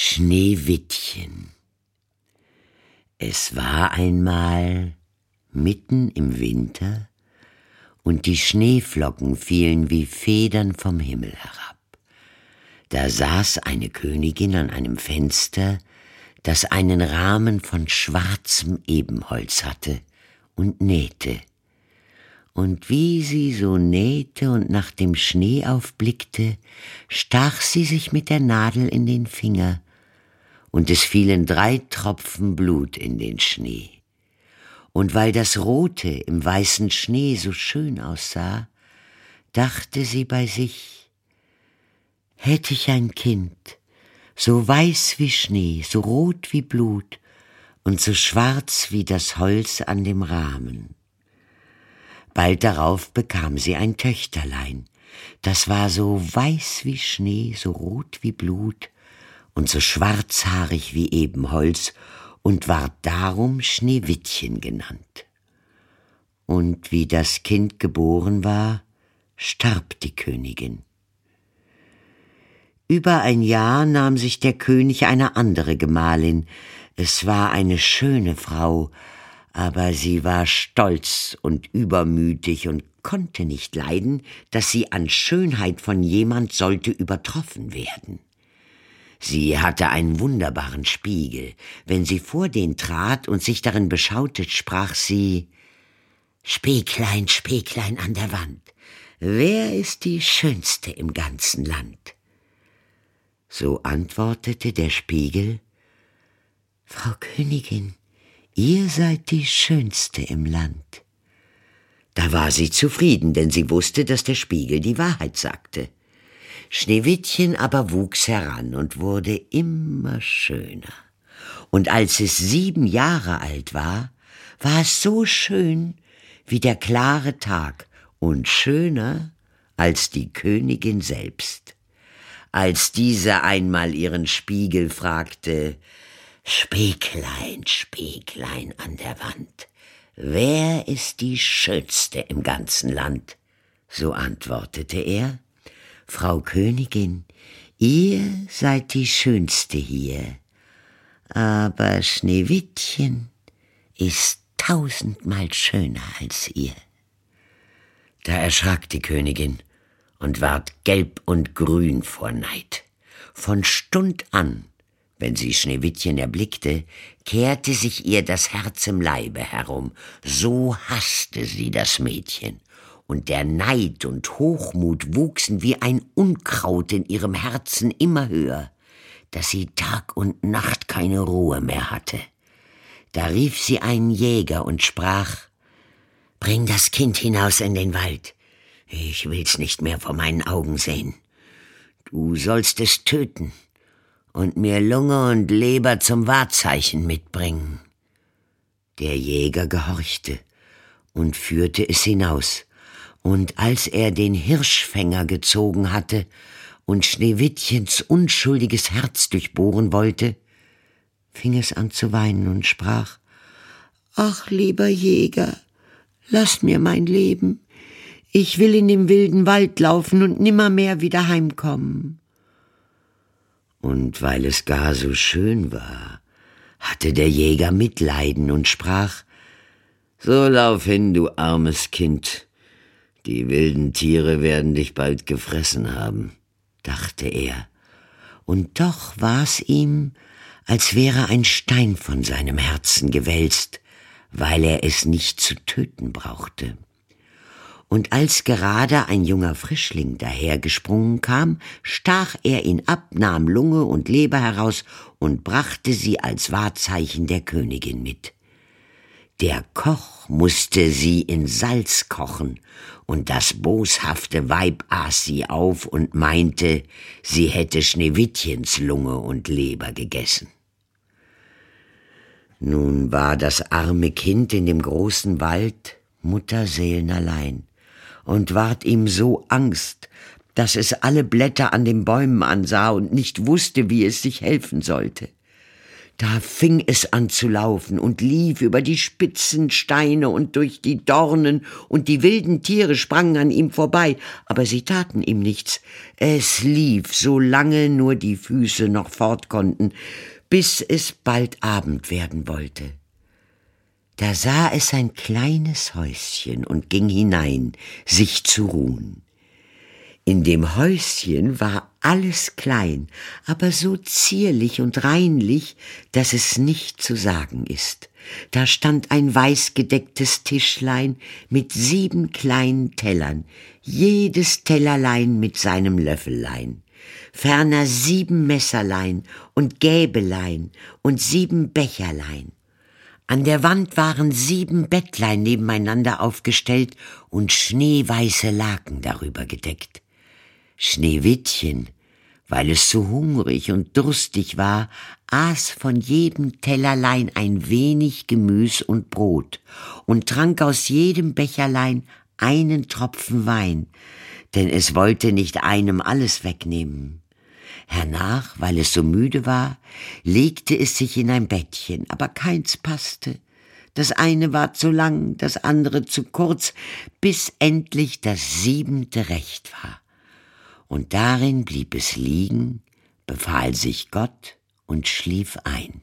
Schneewittchen. Es war einmal mitten im Winter, und die Schneeflocken fielen wie Federn vom Himmel herab. Da saß eine Königin an einem Fenster, das einen Rahmen von schwarzem Ebenholz hatte, und nähte. Und wie sie so nähte und nach dem Schnee aufblickte, stach sie sich mit der Nadel in den Finger, und es fielen drei Tropfen Blut in den Schnee. Und weil das Rote im weißen Schnee so schön aussah, dachte sie bei sich, hätte ich ein Kind, so weiß wie Schnee, so rot wie Blut und so schwarz wie das Holz an dem Rahmen. Bald darauf bekam sie ein Töchterlein, das war so weiß wie Schnee, so rot wie Blut und so schwarzhaarig wie Ebenholz und ward darum Schneewittchen genannt. Und wie das Kind geboren war, starb die Königin. Über ein Jahr nahm sich der König eine andere Gemahlin. Es war eine schöne Frau, aber sie war stolz und übermütig und konnte nicht leiden, dass sie an Schönheit von jemand sollte übertroffen werden. Sie hatte einen wunderbaren Spiegel. Wenn sie vor den trat und sich darin beschaute, sprach sie Spieglein, Spieglein an der Wand, wer ist die Schönste im ganzen Land? So antwortete der Spiegel Frau Königin, ihr seid die Schönste im Land. Da war sie zufrieden, denn sie wusste, dass der Spiegel die Wahrheit sagte. Schneewittchen aber wuchs heran und wurde immer schöner. Und als es sieben Jahre alt war, war es so schön wie der klare Tag und schöner als die Königin selbst. Als diese einmal ihren Spiegel fragte, Spieglein, Spieglein an der Wand, wer ist die Schönste im ganzen Land? So antwortete er, Frau Königin, ihr seid die Schönste hier, aber Schneewittchen ist tausendmal schöner als ihr. Da erschrak die Königin und ward gelb und grün vor Neid. Von Stund an, wenn sie Schneewittchen erblickte, kehrte sich ihr das Herz im Leibe herum, so hasste sie das Mädchen und der Neid und Hochmut wuchsen wie ein Unkraut in ihrem Herzen immer höher, dass sie Tag und Nacht keine Ruhe mehr hatte. Da rief sie einen Jäger und sprach Bring das Kind hinaus in den Wald. Ich will's nicht mehr vor meinen Augen sehen. Du sollst es töten und mir Lunge und Leber zum Wahrzeichen mitbringen. Der Jäger gehorchte und führte es hinaus und als er den Hirschfänger gezogen hatte und Schneewittchens unschuldiges Herz durchbohren wollte, fing es an zu weinen und sprach Ach, lieber Jäger, lass mir mein Leben. Ich will in den wilden Wald laufen und nimmermehr wieder heimkommen. Und weil es gar so schön war, hatte der Jäger Mitleiden und sprach So lauf hin, du armes Kind, die wilden Tiere werden dich bald gefressen haben, dachte er, und doch war's ihm, als wäre ein Stein von seinem Herzen gewälzt, weil er es nicht zu töten brauchte. Und als gerade ein junger Frischling dahergesprungen kam, stach er ihn ab, nahm Lunge und Leber heraus und brachte sie als Wahrzeichen der Königin mit. Der Koch musste sie in Salz kochen, und das boshafte Weib aß sie auf und meinte, sie hätte Schneewittchens Lunge und Leber gegessen. Nun war das arme Kind in dem großen Wald mutterseelenallein und ward ihm so Angst, dass es alle Blätter an den Bäumen ansah und nicht wusste, wie es sich helfen sollte. Da fing es an zu laufen und lief über die spitzen Steine und durch die Dornen, und die wilden Tiere sprangen an ihm vorbei, aber sie taten ihm nichts. Es lief, solange nur die Füße noch fort konnten, bis es bald Abend werden wollte. Da sah es ein kleines Häuschen und ging hinein, sich zu ruhen. In dem Häuschen war alles klein, aber so zierlich und reinlich, dass es nicht zu sagen ist. Da stand ein weißgedecktes Tischlein mit sieben kleinen Tellern, jedes Tellerlein mit seinem Löffellein, ferner sieben Messerlein und Gäbelein und sieben Becherlein. An der Wand waren sieben Bettlein nebeneinander aufgestellt und schneeweiße Laken darüber gedeckt. Schneewittchen, weil es so hungrig und durstig war, aß von jedem Tellerlein ein wenig Gemüs und Brot und trank aus jedem Becherlein einen Tropfen Wein, denn es wollte nicht einem alles wegnehmen. Hernach, weil es so müde war, legte es sich in ein Bettchen, aber keins passte. Das eine war zu lang, das andere zu kurz, bis endlich das siebente recht war und darin blieb es liegen, befahl sich Gott und schlief ein.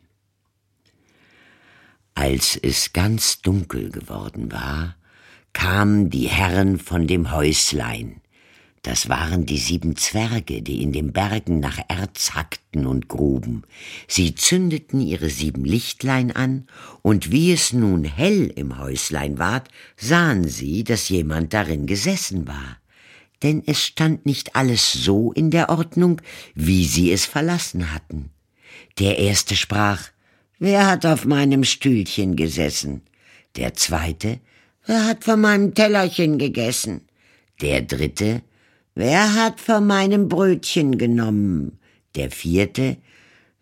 Als es ganz dunkel geworden war, kamen die Herren von dem Häuslein, das waren die sieben Zwerge, die in den Bergen nach Erz hackten und gruben. Sie zündeten ihre sieben Lichtlein an, und wie es nun hell im Häuslein ward, sahen sie, dass jemand darin gesessen war denn es stand nicht alles so in der Ordnung, wie sie es verlassen hatten. Der erste sprach, Wer hat auf meinem Stühlchen gesessen? Der zweite, Wer hat von meinem Tellerchen gegessen? Der dritte, Wer hat von meinem Brötchen genommen? Der vierte,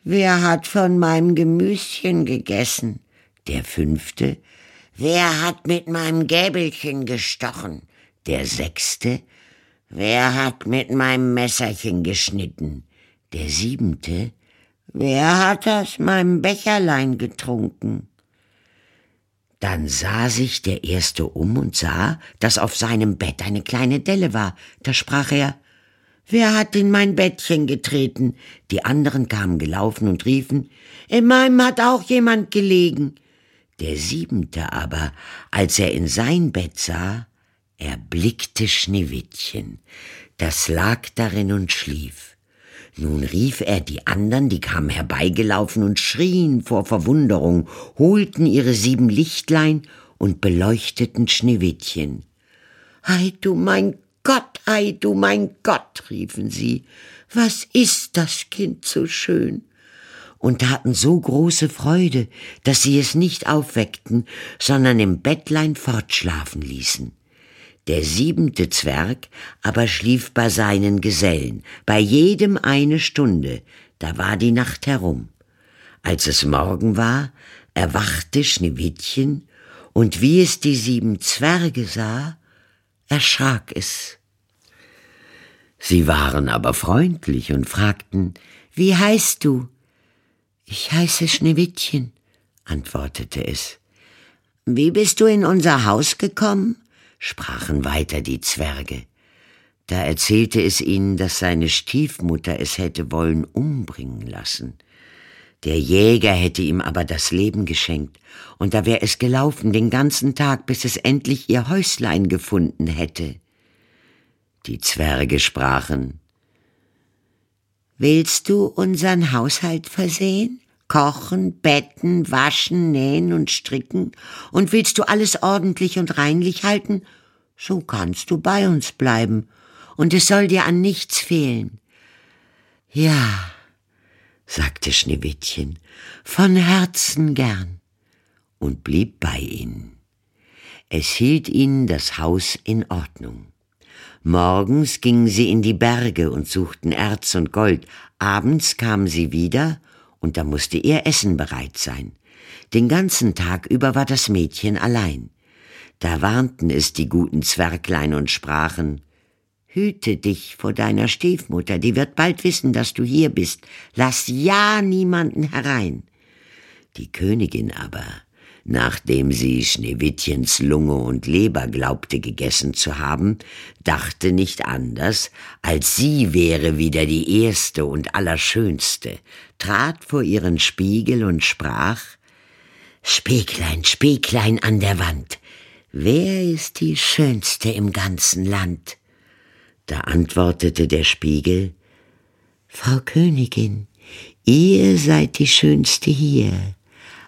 Wer hat von meinem Gemüschen gegessen? Der fünfte, Wer hat mit meinem Gäbelchen gestochen? Der sechste, Wer hat mit meinem Messerchen geschnitten? Der siebente. Wer hat aus meinem Becherlein getrunken? Dann sah sich der erste um und sah, dass auf seinem Bett eine kleine Delle war. Da sprach er, Wer hat in mein Bettchen getreten? Die anderen kamen gelaufen und riefen, In meinem hat auch jemand gelegen. Der siebente aber, als er in sein Bett sah, erblickte Schneewittchen, das lag darin und schlief. Nun rief er die andern, die kamen herbeigelaufen und schrien vor Verwunderung, holten ihre sieben Lichtlein und beleuchteten Schneewittchen. Ei, du mein Gott, ei, du mein Gott, riefen sie, was ist das Kind so schön? und taten so große Freude, dass sie es nicht aufweckten, sondern im Bettlein fortschlafen ließen. Der siebente Zwerg aber schlief bei seinen Gesellen, bei jedem eine Stunde, da war die Nacht herum. Als es Morgen war, erwachte Schneewittchen, und wie es die sieben Zwerge sah, erschrak es. Sie waren aber freundlich und fragten, Wie heißt du? Ich heiße Schneewittchen, antwortete es. Wie bist du in unser Haus gekommen? Sprachen weiter die Zwerge. Da erzählte es ihnen, dass seine Stiefmutter es hätte wollen umbringen lassen. Der Jäger hätte ihm aber das Leben geschenkt, und da wär es gelaufen den ganzen Tag, bis es endlich ihr Häuslein gefunden hätte. Die Zwerge sprachen Willst du unseren Haushalt versehen? Kochen, betten, waschen, nähen und stricken, und willst du alles ordentlich und reinlich halten, so kannst du bei uns bleiben, und es soll dir an nichts fehlen. Ja, sagte Schneewittchen, von Herzen gern, und blieb bei ihnen. Es hielt ihnen das Haus in Ordnung. Morgens gingen sie in die Berge und suchten Erz und Gold, abends kamen sie wieder und da musste ihr Essen bereit sein. Den ganzen Tag über war das Mädchen allein. Da warnten es die guten Zwerglein und sprachen Hüte dich vor deiner Stiefmutter, die wird bald wissen, dass du hier bist. Lass ja niemanden herein. Die Königin aber, nachdem sie Schneewittchens Lunge und Leber glaubte gegessen zu haben, dachte nicht anders, als sie wäre wieder die erste und allerschönste, trat vor ihren Spiegel und sprach Spieglein, Spieglein an der Wand, wer ist die schönste im ganzen Land? Da antwortete der Spiegel Frau Königin, ihr seid die schönste hier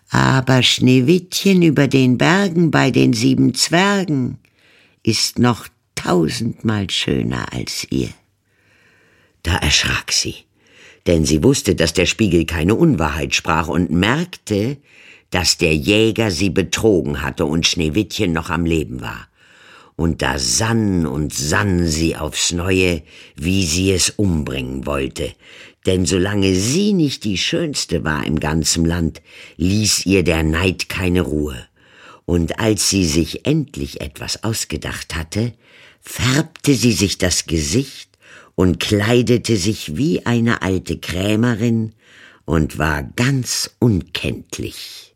aber Schneewittchen über den Bergen bei den sieben Zwergen ist noch tausendmal schöner als ihr. Da erschrak sie, denn sie wusste, dass der Spiegel keine Unwahrheit sprach und merkte, dass der Jäger sie betrogen hatte und Schneewittchen noch am Leben war. Und da sann und sann sie aufs Neue, wie sie es umbringen wollte, denn solange sie nicht die Schönste war im ganzen Land, ließ ihr der Neid keine Ruhe. Und als sie sich endlich etwas ausgedacht hatte, färbte sie sich das Gesicht und kleidete sich wie eine alte Krämerin und war ganz unkenntlich.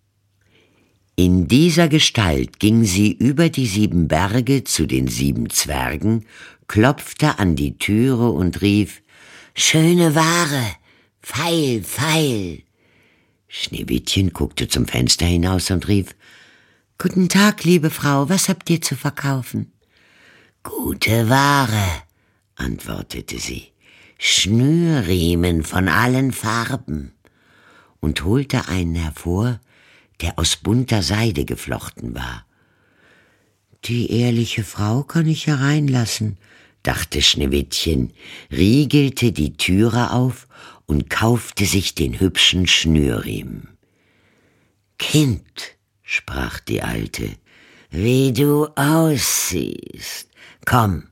In dieser Gestalt ging sie über die sieben Berge zu den sieben Zwergen, klopfte an die Türe und rief Schöne Ware, feil, feil. Schneewittchen guckte zum Fenster hinaus und rief Guten Tag, liebe Frau, was habt ihr zu verkaufen? Gute Ware, antwortete sie, Schnürriemen von allen Farben, und holte einen hervor, der aus bunter Seide geflochten war. Die ehrliche Frau kann ich hereinlassen, dachte Schneewittchen, riegelte die Türe auf und kaufte sich den hübschen Schnürriemen. Kind, sprach die Alte, wie du aussiehst. Komm,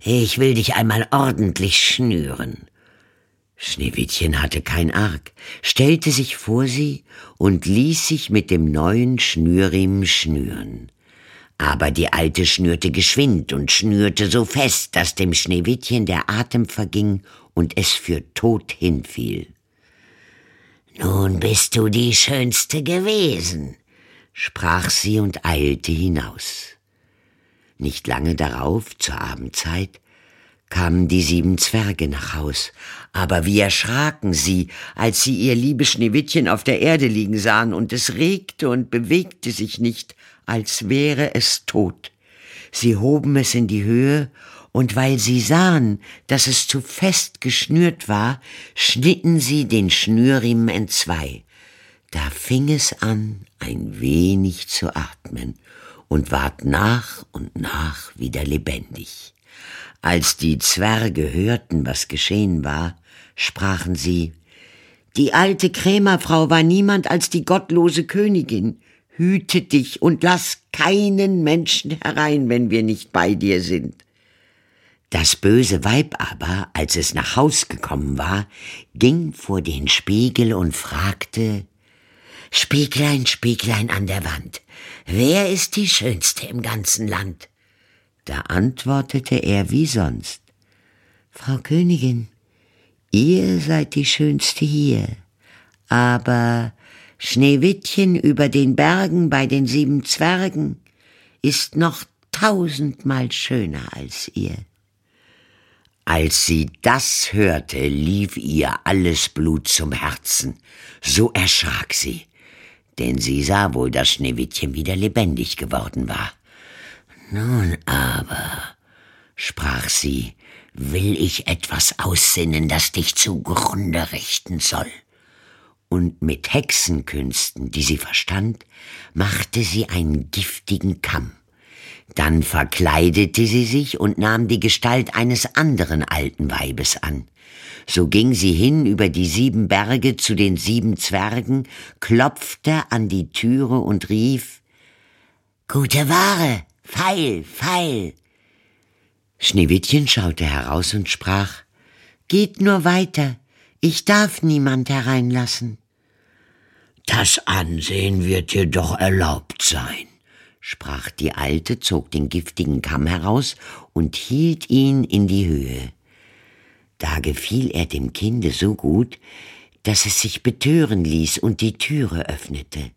ich will dich einmal ordentlich schnüren. Schneewittchen hatte kein Arg, stellte sich vor sie und ließ sich mit dem neuen Schnürriemen schnüren. Aber die Alte schnürte geschwind und schnürte so fest, dass dem Schneewittchen der Atem verging und es für tot hinfiel. Nun bist du die Schönste gewesen, sprach sie und eilte hinaus. Nicht lange darauf, zur Abendzeit, kamen die sieben Zwerge nach Haus, aber wie erschraken sie, als sie ihr liebes Schneewittchen auf der Erde liegen sahen, und es regte und bewegte sich nicht, als wäre es tot. Sie hoben es in die Höhe, und weil sie sahen, dass es zu fest geschnürt war, schnitten sie den Schnürriemen entzwei. Da fing es an, ein wenig zu atmen und ward nach und nach wieder lebendig. Als die Zwerge hörten, was geschehen war, sprachen sie Die alte Krämerfrau war niemand als die gottlose Königin hüte dich und lass keinen Menschen herein, wenn wir nicht bei dir sind. Das böse Weib aber, als es nach Haus gekommen war, ging vor den Spiegel und fragte Spieglein, Spieglein an der Wand, wer ist die Schönste im ganzen Land? Da antwortete er wie sonst Frau Königin, ihr seid die Schönste hier, aber Schneewittchen über den Bergen bei den sieben Zwergen ist noch tausendmal schöner als ihr. Als sie das hörte, lief ihr alles Blut zum Herzen, so erschrak sie, denn sie sah wohl, dass Schneewittchen wieder lebendig geworden war. Nun aber, sprach sie, will ich etwas aussinnen, das dich zugrunde richten soll und mit Hexenkünsten, die sie verstand, machte sie einen giftigen Kamm. Dann verkleidete sie sich und nahm die Gestalt eines anderen alten Weibes an. So ging sie hin über die sieben Berge zu den sieben Zwergen, klopfte an die Türe und rief Gute Ware, feil, feil. Schneewittchen schaute heraus und sprach Geht nur weiter, ich darf niemand hereinlassen. Das Ansehen wird dir doch erlaubt sein, sprach die Alte, zog den giftigen Kamm heraus und hielt ihn in die Höhe. Da gefiel er dem Kinde so gut, dass es sich betören ließ und die Türe öffnete.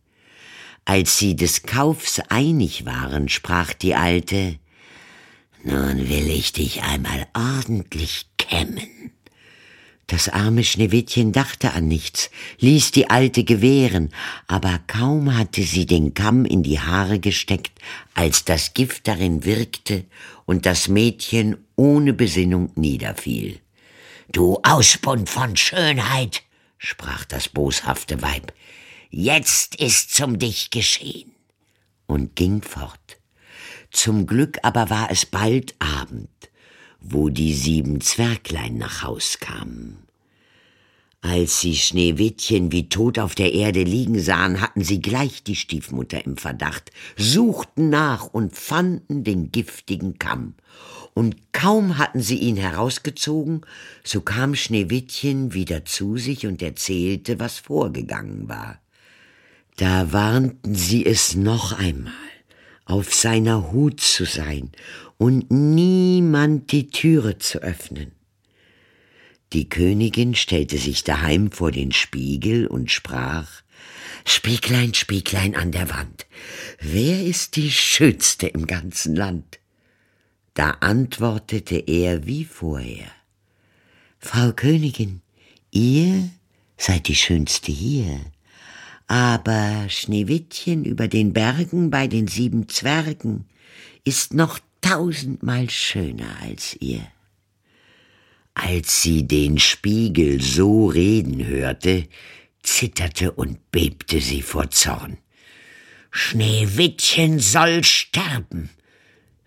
Als sie des Kaufs einig waren, sprach die Alte, Nun will ich dich einmal ordentlich kämmen. Das arme Schneewittchen dachte an nichts, ließ die Alte gewähren, aber kaum hatte sie den Kamm in die Haare gesteckt, als das Gift darin wirkte und das Mädchen ohne Besinnung niederfiel. Du Ausbund von Schönheit, sprach das boshafte Weib, jetzt ist's um dich geschehen, und ging fort. Zum Glück aber war es bald Abend, wo die sieben Zwerglein nach Haus kamen. Als sie Schneewittchen wie tot auf der Erde liegen sahen, hatten sie gleich die Stiefmutter im Verdacht, suchten nach und fanden den giftigen Kamm. Und kaum hatten sie ihn herausgezogen, so kam Schneewittchen wieder zu sich und erzählte, was vorgegangen war. Da warnten sie es noch einmal, auf seiner Hut zu sein und niemand die Türe zu öffnen. Die Königin stellte sich daheim vor den Spiegel und sprach Spieglein, Spieglein an der Wand, wer ist die Schönste im ganzen Land? Da antwortete er wie vorher Frau Königin, ihr seid die Schönste hier, aber Schneewittchen über den Bergen bei den sieben Zwergen ist noch tausendmal schöner als ihr. Als sie den Spiegel so reden hörte, zitterte und bebte sie vor Zorn. Schneewittchen soll sterben,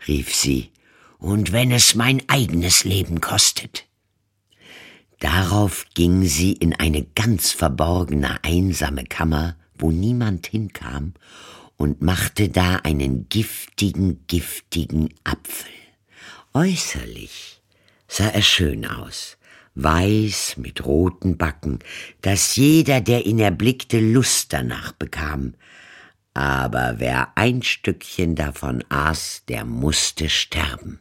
rief sie, und wenn es mein eigenes Leben kostet. Darauf ging sie in eine ganz verborgene, einsame Kammer, wo niemand hinkam, und machte da einen giftigen, giftigen Apfel. Äußerlich sah er schön aus, weiß mit roten Backen, dass jeder, der ihn erblickte, Lust danach bekam. Aber wer ein Stückchen davon aß, der musste sterben.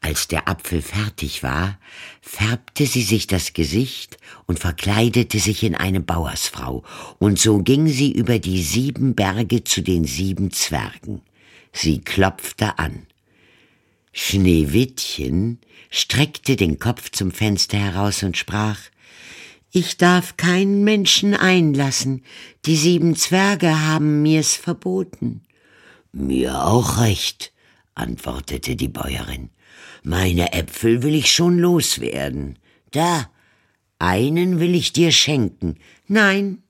Als der Apfel fertig war, färbte sie sich das Gesicht und verkleidete sich in eine Bauersfrau, und so ging sie über die sieben Berge zu den sieben Zwergen. Sie klopfte an. Schneewittchen streckte den Kopf zum Fenster heraus und sprach Ich darf keinen Menschen einlassen, die sieben Zwerge haben mir's verboten. Mir auch recht, antwortete die Bäuerin. Meine Äpfel will ich schon loswerden. Da, einen will ich dir schenken. Nein,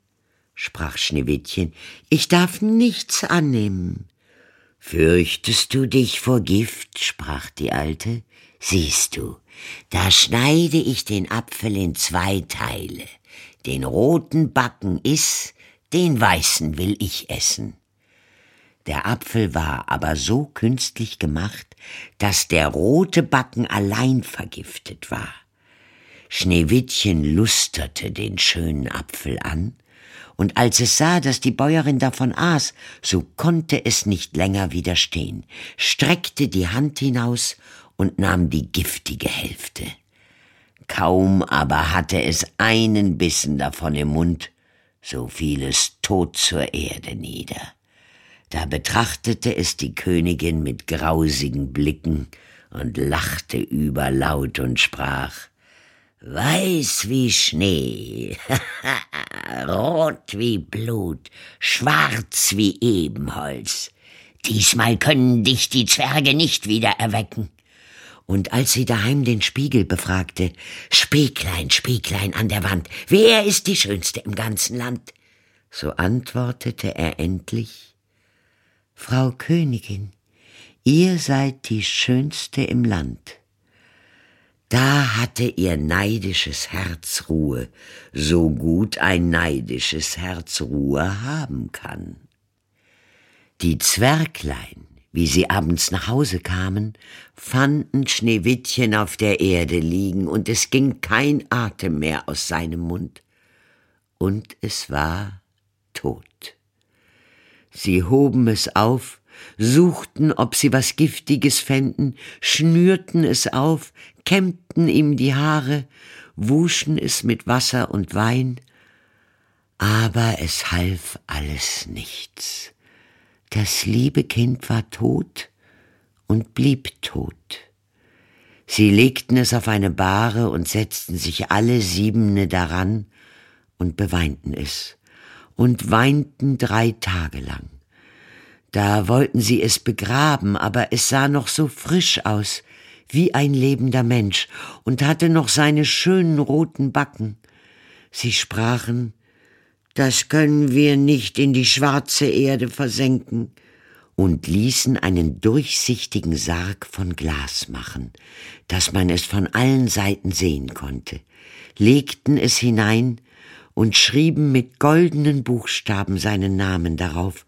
sprach Schneewittchen, ich darf nichts annehmen. Fürchtest du dich vor Gift? sprach die Alte. Siehst du, da schneide ich den Apfel in zwei Teile. Den roten Backen iss, den weißen will ich essen. Der Apfel war aber so künstlich gemacht, dass der rote Backen allein vergiftet war. Schneewittchen lusterte den schönen Apfel an, und als es sah, dass die Bäuerin davon aß, so konnte es nicht länger widerstehen, streckte die Hand hinaus und nahm die giftige Hälfte. Kaum aber hatte es einen Bissen davon im Mund, so fiel es tot zur Erde nieder. Da betrachtete es die Königin mit grausigen Blicken und lachte überlaut und sprach Weiß wie Schnee, rot wie Blut, schwarz wie Ebenholz. Diesmal können dich die Zwerge nicht wieder erwecken. Und als sie daheim den Spiegel befragte, Spieglein, Spieglein an der Wand, wer ist die Schönste im ganzen Land? So antwortete er endlich, Frau Königin, ihr seid die Schönste im Land. Da hatte ihr neidisches Herz Ruhe, so gut ein neidisches Herz Ruhe haben kann. Die Zwerglein, wie sie abends nach Hause kamen, fanden Schneewittchen auf der Erde liegen, und es ging kein Atem mehr aus seinem Mund, und es war tot. Sie hoben es auf, suchten, ob sie was Giftiges fänden, schnürten es auf, kämmten ihm die Haare, wuschen es mit Wasser und Wein Aber es half alles nichts. Das liebe Kind war tot und blieb tot. Sie legten es auf eine Bahre und setzten sich alle Siebene daran und beweinten es und weinten drei Tage lang. Da wollten sie es begraben, aber es sah noch so frisch aus, wie ein lebender Mensch, und hatte noch seine schönen roten Backen. Sie sprachen, das können wir nicht in die schwarze Erde versenken, und ließen einen durchsichtigen Sarg von Glas machen, dass man es von allen Seiten sehen konnte, legten es hinein und schrieben mit goldenen Buchstaben seinen Namen darauf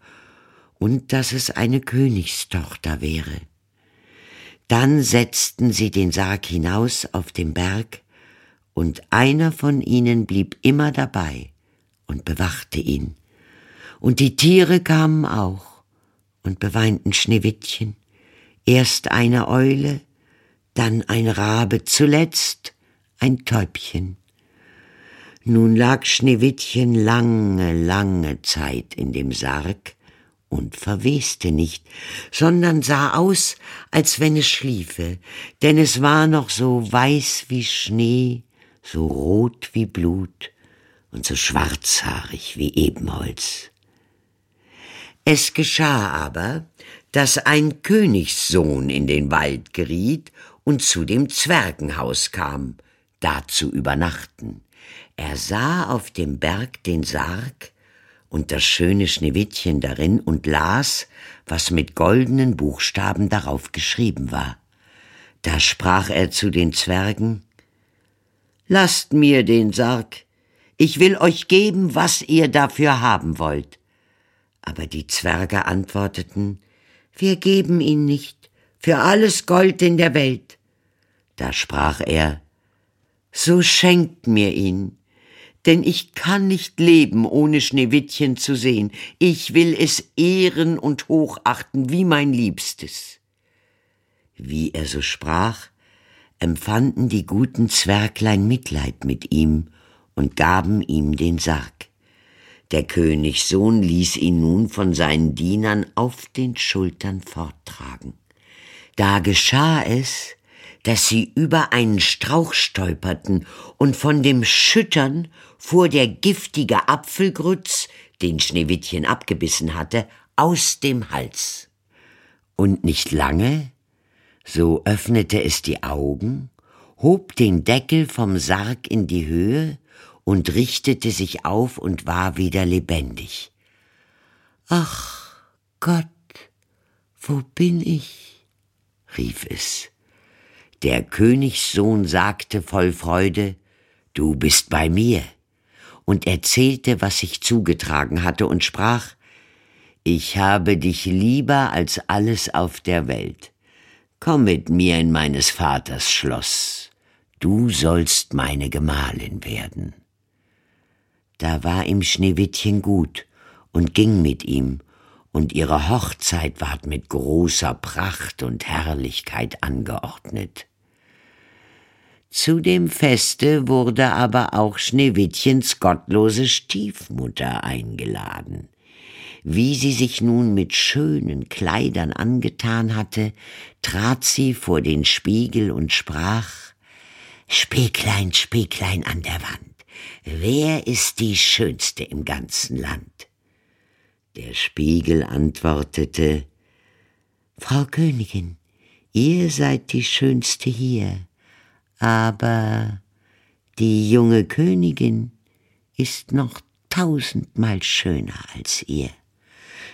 und dass es eine Königstochter wäre. Dann setzten sie den Sarg hinaus auf den Berg, und einer von ihnen blieb immer dabei und bewachte ihn. Und die Tiere kamen auch und beweinten Schneewittchen, erst eine Eule, dann ein Rabe, zuletzt ein Täubchen. Nun lag Schneewittchen lange, lange Zeit in dem Sarg und verweste nicht, sondern sah aus, als wenn es schliefe, denn es war noch so weiß wie Schnee, so rot wie Blut und so schwarzhaarig wie Ebenholz. Es geschah aber, dass ein Königssohn in den Wald geriet und zu dem Zwergenhaus kam, da zu übernachten. Er sah auf dem Berg den Sarg und das schöne Schneewittchen darin und las, was mit goldenen Buchstaben darauf geschrieben war. Da sprach er zu den Zwergen Lasst mir den Sarg, ich will euch geben, was ihr dafür haben wollt. Aber die Zwerge antworteten Wir geben ihn nicht, für alles Gold in der Welt. Da sprach er So schenkt mir ihn, denn ich kann nicht leben, ohne Schneewittchen zu sehen. Ich will es ehren und hochachten wie mein Liebstes. Wie er so sprach, empfanden die guten Zwerglein Mitleid mit ihm und gaben ihm den Sarg. Der Königssohn ließ ihn nun von seinen Dienern auf den Schultern forttragen. Da geschah es, dass sie über einen Strauch stolperten und von dem Schüttern fuhr der giftige Apfelgrütz, den Schneewittchen abgebissen hatte, aus dem Hals. Und nicht lange, so öffnete es die Augen, hob den Deckel vom Sarg in die Höhe und richtete sich auf und war wieder lebendig. Ach Gott, wo bin ich? rief es. Der Königssohn sagte voll Freude, Du bist bei mir und erzählte, was sich zugetragen hatte und sprach, ich habe dich lieber als alles auf der Welt. Komm mit mir in meines Vaters Schloss, du sollst meine Gemahlin werden. Da war ihm Schneewittchen gut und ging mit ihm, und ihre Hochzeit ward mit großer Pracht und Herrlichkeit angeordnet. Zu dem Feste wurde aber auch Schneewittchens gottlose Stiefmutter eingeladen. Wie sie sich nun mit schönen Kleidern angetan hatte, trat sie vor den Spiegel und sprach Spieglein, Spieglein an der Wand, wer ist die Schönste im ganzen Land? Der Spiegel antwortete Frau Königin, ihr seid die Schönste hier aber die junge Königin ist noch tausendmal schöner als ihr.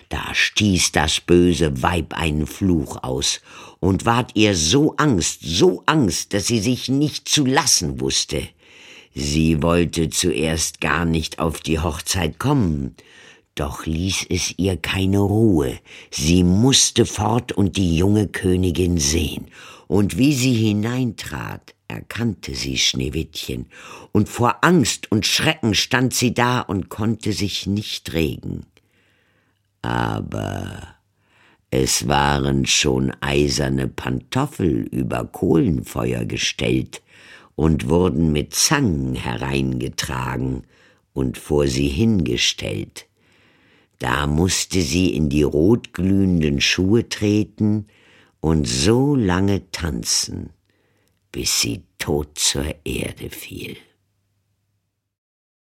Da stieß das böse Weib einen Fluch aus und ward ihr so Angst, so Angst, dass sie sich nicht zu lassen wusste. Sie wollte zuerst gar nicht auf die Hochzeit kommen, doch ließ es ihr keine Ruhe. Sie musste fort und die junge Königin sehen. Und wie sie hineintrat, erkannte sie Schneewittchen, und vor Angst und Schrecken stand sie da und konnte sich nicht regen. Aber es waren schon eiserne Pantoffel über Kohlenfeuer gestellt und wurden mit Zangen hereingetragen und vor sie hingestellt. Da musste sie in die rotglühenden Schuhe treten und so lange tanzen, bis sie tot zur Erde fiel.